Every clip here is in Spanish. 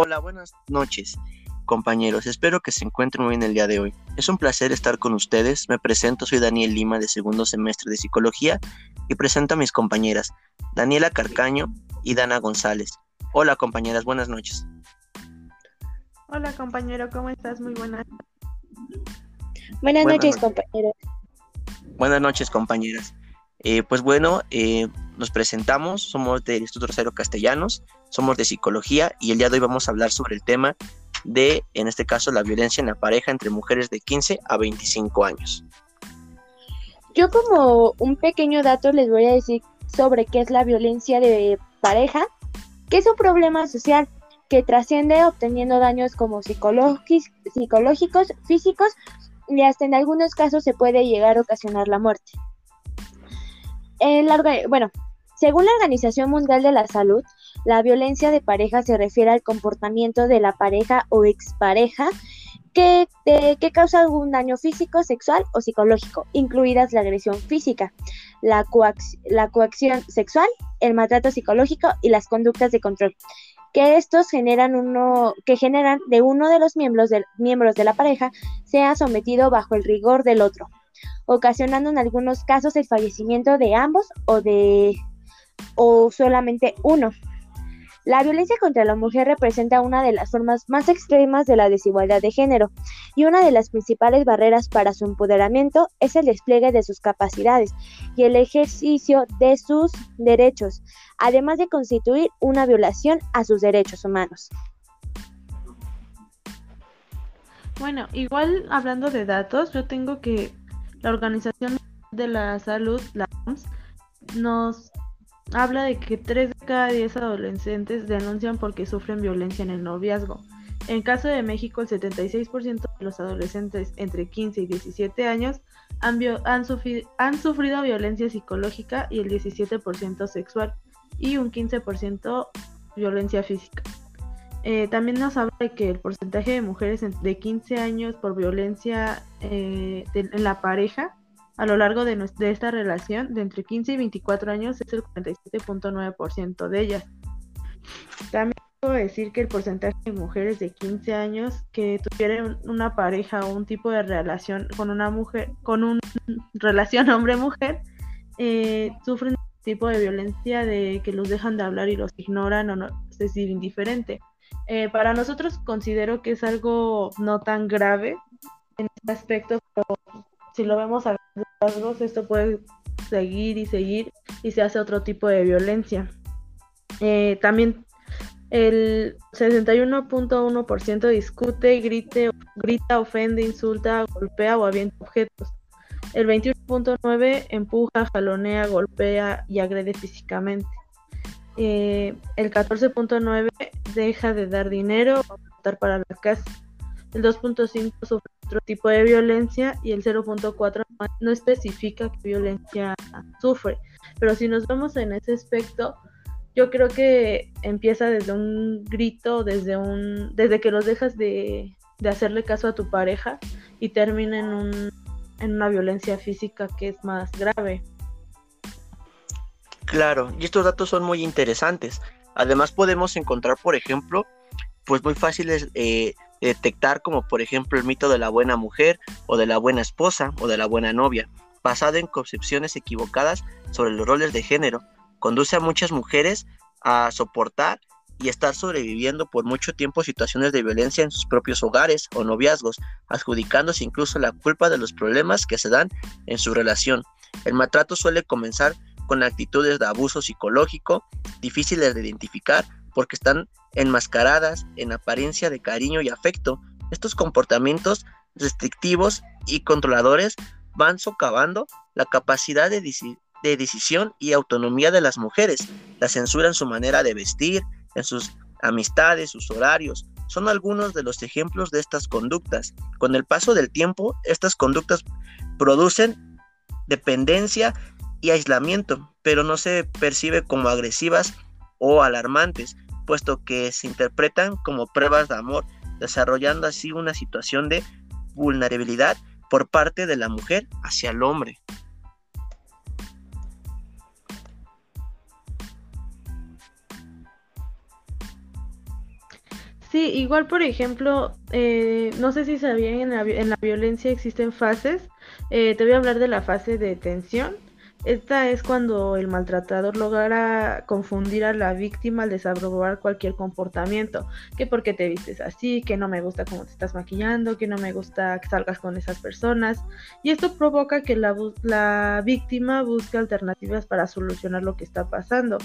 Hola, buenas noches, compañeros. Espero que se encuentren muy bien el día de hoy. Es un placer estar con ustedes. Me presento, soy Daniel Lima de segundo semestre de Psicología y presento a mis compañeras, Daniela Carcaño y Dana González. Hola, compañeras, buenas noches. Hola, compañero, ¿cómo estás? Muy buenas. Buenas, noches, compañeros. Buenas noches, compañeras. Eh, pues bueno, eh, nos presentamos, somos del Instituto Rosario Castellanos, somos de psicología y el día de hoy vamos a hablar sobre el tema de, en este caso, la violencia en la pareja entre mujeres de 15 a 25 años. Yo como un pequeño dato les voy a decir sobre qué es la violencia de pareja, que es un problema social que trasciende obteniendo daños como psicológicos, físicos y hasta en algunos casos se puede llegar a ocasionar la muerte. bueno, según la Organización Mundial de la Salud, la violencia de pareja se refiere al comportamiento de la pareja o expareja que, que causa algún daño físico, sexual o psicológico, incluidas la agresión física, la, coacción sexual, el maltrato psicológico y las conductas de control que estos generan uno que generan de uno de los miembros de, miembros de la pareja sea sometido bajo el rigor del otro, ocasionando en algunos casos el fallecimiento de ambos o de o solamente uno. La violencia contra la mujer representa una de las formas más extremas de la desigualdad de género y una de las principales barreras para su empoderamiento es el despliegue de sus capacidades y el ejercicio de sus derechos, además de constituir una violación a sus derechos humanos. Bueno, igual hablando de datos, yo tengo que la Organización de la Salud, la OMS, nos habla de que 3 de cada 10 adolescentes denuncian porque sufren violencia en el noviazgo. En caso de México, el 76% de los adolescentes entre 15 y 17 años han, sufrido violencia psicológica y el 17% sexual y un 15% violencia física. Eh, también nos habla de que el porcentaje de mujeres de 15 años por violencia eh, en la pareja a lo largo de, de esta relación de entre 15 y 24 años es el 47.9% de ellas. También puedo decir que el porcentaje de mujeres de 15 años que tuvieron una pareja o un tipo de relación con una mujer, con una relación hombre-mujer, eh, sufren tipo de violencia de que los dejan de hablar y los ignoran o no, es decir, indiferente. Eh, para nosotros considero que es algo no tan grave en este aspecto, pero si lo vemos a esto puede seguir y seguir y se hace otro tipo de violencia. Eh, también el 61.1% discute, grite, grita, ofende, insulta, golpea o avienta objetos. El 21.9% empuja, jalonea, golpea y agrede físicamente. Eh, el 14.9% deja de dar dinero o aportar para la casa. El 2.5% sufre otro tipo de violencia y el 0.4 no especifica qué violencia sufre. Pero si nos vemos en ese aspecto, yo creo que empieza desde un grito, desde un desde que los dejas de, de hacerle caso a tu pareja y termina en, un, en una violencia física que es más grave. Claro, y estos datos son muy interesantes. Además podemos encontrar, por ejemplo, pues muy fáciles eh, detectar como por ejemplo el mito de la buena mujer o de la buena esposa o de la buena novia, basado en concepciones equivocadas sobre los roles de género. Conduce a muchas mujeres a soportar y estar sobreviviendo por mucho tiempo situaciones de violencia en sus propios hogares o noviazgos, adjudicándose incluso la culpa de los problemas que se dan en su relación. El maltrato suele comenzar con actitudes de abuso psicológico, difíciles de identificar porque están enmascaradas en apariencia de cariño y afecto. Estos comportamientos restrictivos y controladores van socavando la capacidad de, decisión y autonomía de las mujeres. La censura en su manera de vestir, en sus amistades, sus horarios. Son algunos de los ejemplos de estas conductas. Con el paso del tiempo, estas conductas producen dependencia y aislamiento, pero no se percibe como agresivas o alarmantes, puesto que se interpretan como pruebas de amor, desarrollando así una situación de vulnerabilidad por parte de la mujer hacia el hombre. Sí, igual por ejemplo, eh, no sé si sabían en la, en la violencia existen fases. Eh, te voy a hablar de la fase de tensión. Esta es cuando el maltratador logra confundir a la víctima al desaprobar cualquier comportamiento, que porque te vistes así, que no me gusta cómo te estás maquillando, que no me gusta que salgas con esas personas, y esto provoca que la, la víctima busque alternativas para solucionar lo que está pasando.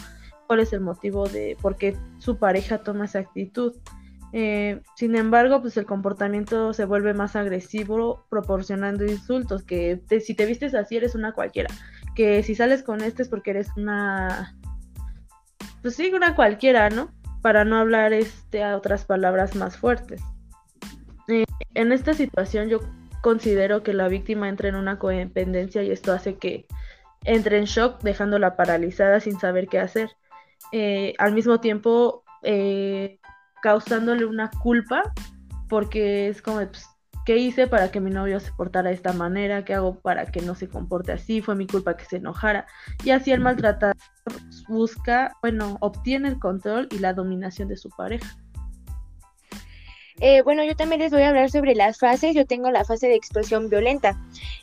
¿Cuál es el motivo de por qué su pareja toma esa actitud? Eh, sin embargo, pues el comportamiento se vuelve más agresivo proporcionando insultos, que si te vistes así eres una cualquiera, que si sales con este es porque eres una, pues sí, una cualquiera, ¿no? Para no hablar este a otras palabras más fuertes. Eh, en esta situación yo considero que la víctima entra en una codependencia y esto hace que entre en shock dejándola paralizada sin saber qué hacer. Eh, al mismo tiempo, eh, causándole una culpa, porque es como, pues, ¿qué hice para que mi novio se portara de esta manera? ¿Qué hago para que no se comporte así? Fue mi culpa que se enojara. Y así el maltratador busca, bueno, obtiene el control y la dominación de su pareja. Eh, bueno, yo también les voy a hablar sobre las fases. Yo tengo la fase de explosión violenta,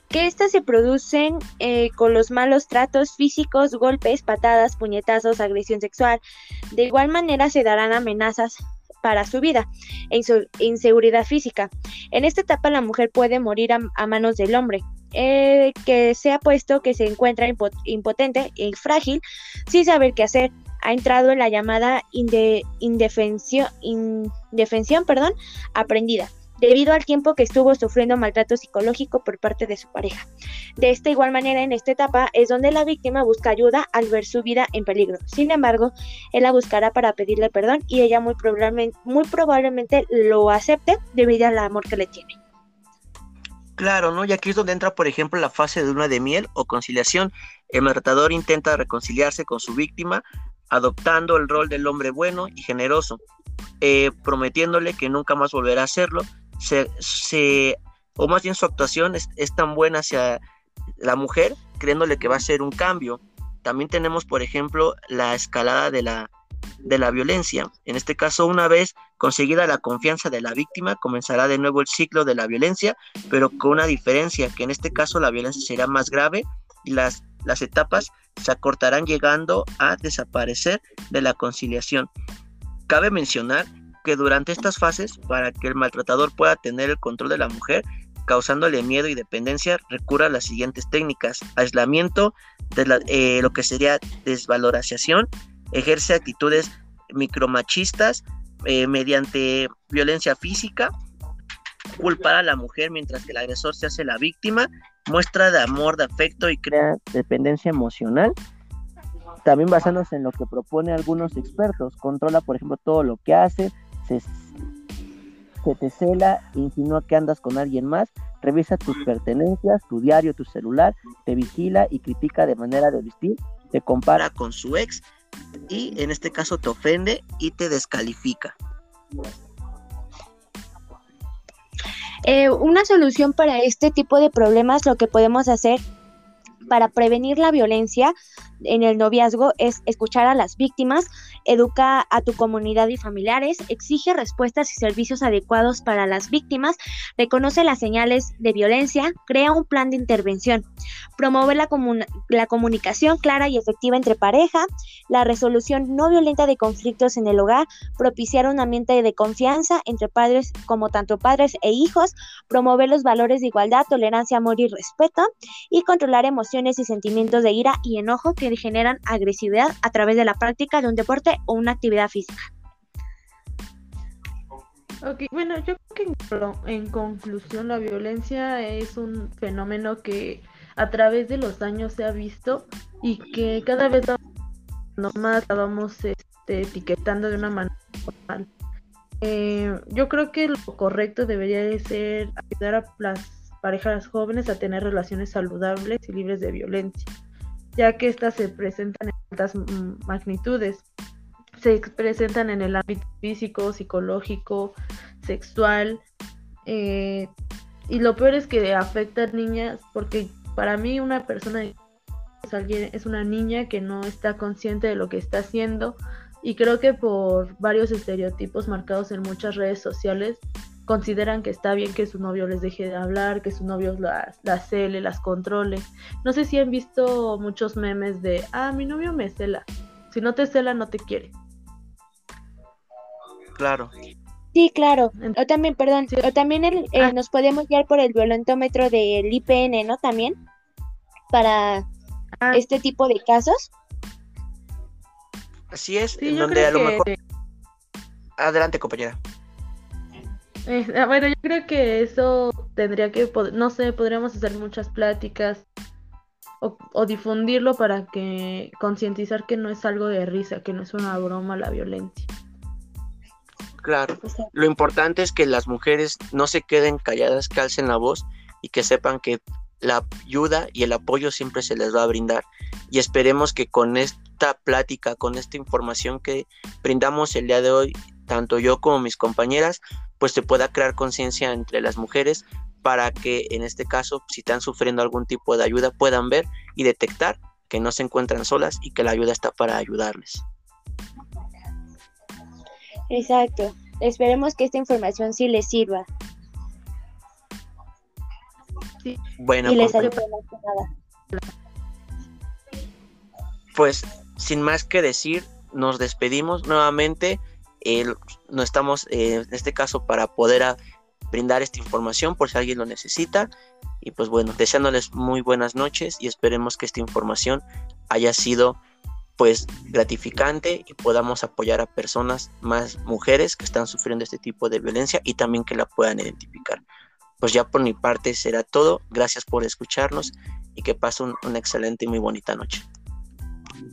que estas se producen eh, con los malos tratos físicos, golpes, patadas, puñetazos, agresión sexual. De igual manera se darán amenazas para su vida e inseguridad física. En esta etapa la mujer puede morir a, manos del hombre, eh, que se ha puesto que se encuentra impotente y frágil sin saber qué hacer. Ha entrado en la llamada indefensión, indefensión perdón, aprendida debido al tiempo que estuvo sufriendo maltrato psicológico por parte de su pareja. De esta igual manera, en esta etapa es donde la víctima busca ayuda al ver su vida en peligro. Sin embargo, él la buscará para pedirle perdón y ella muy probablemente, muy probablemente lo acepte debido al amor que le tiene. Claro, ¿no? Y aquí es donde entra, por ejemplo, la fase de luna de miel o conciliación. El maltratador intenta reconciliarse con su víctima, adoptando el rol del hombre bueno y generoso, eh, prometiéndole que nunca más volverá a hacerlo, se, o más bien su actuación es, tan buena hacia la mujer, creyéndole que va a ser un cambio. También tenemos, por ejemplo, la escalada de la, de la violencia. En este caso, una vez conseguida la confianza de la víctima, comenzará de nuevo el ciclo de la violencia, pero con una diferencia, que en este caso la violencia será más grave y las, las etapas se acortarán llegando a desaparecer de la conciliación. Cabe mencionar que durante estas fases, para que el maltratador pueda tener el control de la mujer, causándole miedo y dependencia, recurra a las siguientes técnicas. Aislamiento, de eh, lo que sería desvalorización, ejerce actitudes micromachistas eh, mediante violencia física, culpar a la mujer mientras que el agresor se hace la víctima, muestra de amor, de afecto y crea dependencia emocional también basándose en lo que propone algunos expertos, controla por ejemplo todo lo que hace, se, te cela, insinúa que andas con alguien más, revisa tus pertenencias, tu diario, tu celular, te vigila y critica de manera de vestir, te compara con su ex y en este caso te ofende y te descalifica. Eh, una solución para este tipo de problemas, lo que podemos hacer para prevenir la violencia en el noviazgo es escuchar a las víctimas, educa a tu comunidad y familiares, exige respuestas y servicios adecuados para las víctimas, reconoce las señales de violencia, crea un plan de intervención, promueve la, la comunicación clara y efectiva entre pareja, la resolución no violenta de conflictos en el hogar, propiciar un ambiente de confianza entre padres como tanto padres e hijos, promover los valores de igualdad, tolerancia, amor y respeto y controlar emociones y sentimientos de ira y enojo que generan agresividad a través de la práctica de un deporte o una actividad física. Ok, bueno, yo creo que en conclusión la violencia es un fenómeno que a través de los años se ha visto y que cada vez más la vamos este, etiquetando de una manera normal. Eh, yo creo que lo correcto debería de ser ayudar a las parejas jóvenes a tener relaciones saludables y libres de violencia ya que éstas se presentan en altas magnitudes. Se presentan en el ámbito físico, psicológico, sexual. Eh, y lo peor es que afectan niñas, porque para mí una persona es, alguien, es una niña que no está consciente de lo que está haciendo, Y creo que por varios estereotipos marcados en muchas redes sociales, consideran que está bien que su novio les deje de hablar, que su novio las, las cele, las controle. No sé si han visto muchos memes de, ah, mi novio me cela. Si no te cela, no te quiere. Claro. Sí, claro. O también, perdón, o también el, eh, Ah. nos podemos guiar por el violentómetro del IPN, ¿no? También, para Ah, este tipo de casos. Así es, sí, en yo donde a lo que... mejor... Adelante, compañera. Eh, ah, bueno, yo creo que eso tendría que, no sé, podríamos hacer muchas pláticas o, o difundirlo para que concientizar que no es algo de risa, que no es una broma la violencia. Claro. Lo importante es que las mujeres no se queden calladas, que alcen la voz y que sepan que la ayuda y el apoyo siempre se les va a brindar. Y esperemos que con esta plática, con esta información que brindamos el día de hoy, tanto yo como mis compañeras, pues se pueda crear conciencia entre las mujeres para que en este caso, si están sufriendo algún tipo de ayuda, puedan ver y detectar que no se encuentran solas y que la ayuda está para ayudarles. exacto. Esperemos que esta información sí les sirva Bueno, y les ayude que nada. pues sin más que decir, nos despedimos nuevamente. Eh, no estamos eh, en este caso para poder a- brindar esta información por si alguien lo necesita. Y pues bueno, deseándoles muy buenas noches y esperemos que esta información haya sido pues gratificante y podamos apoyar a personas más mujeres que están sufriendo este tipo de violencia y también que la puedan identificar. Pues ya por mi parte será todo. Gracias por escucharnos y que pasen una excelente y muy bonita noche.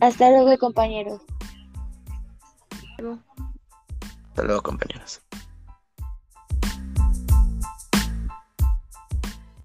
Hasta luego, compañeros. Hasta luego, compañeros.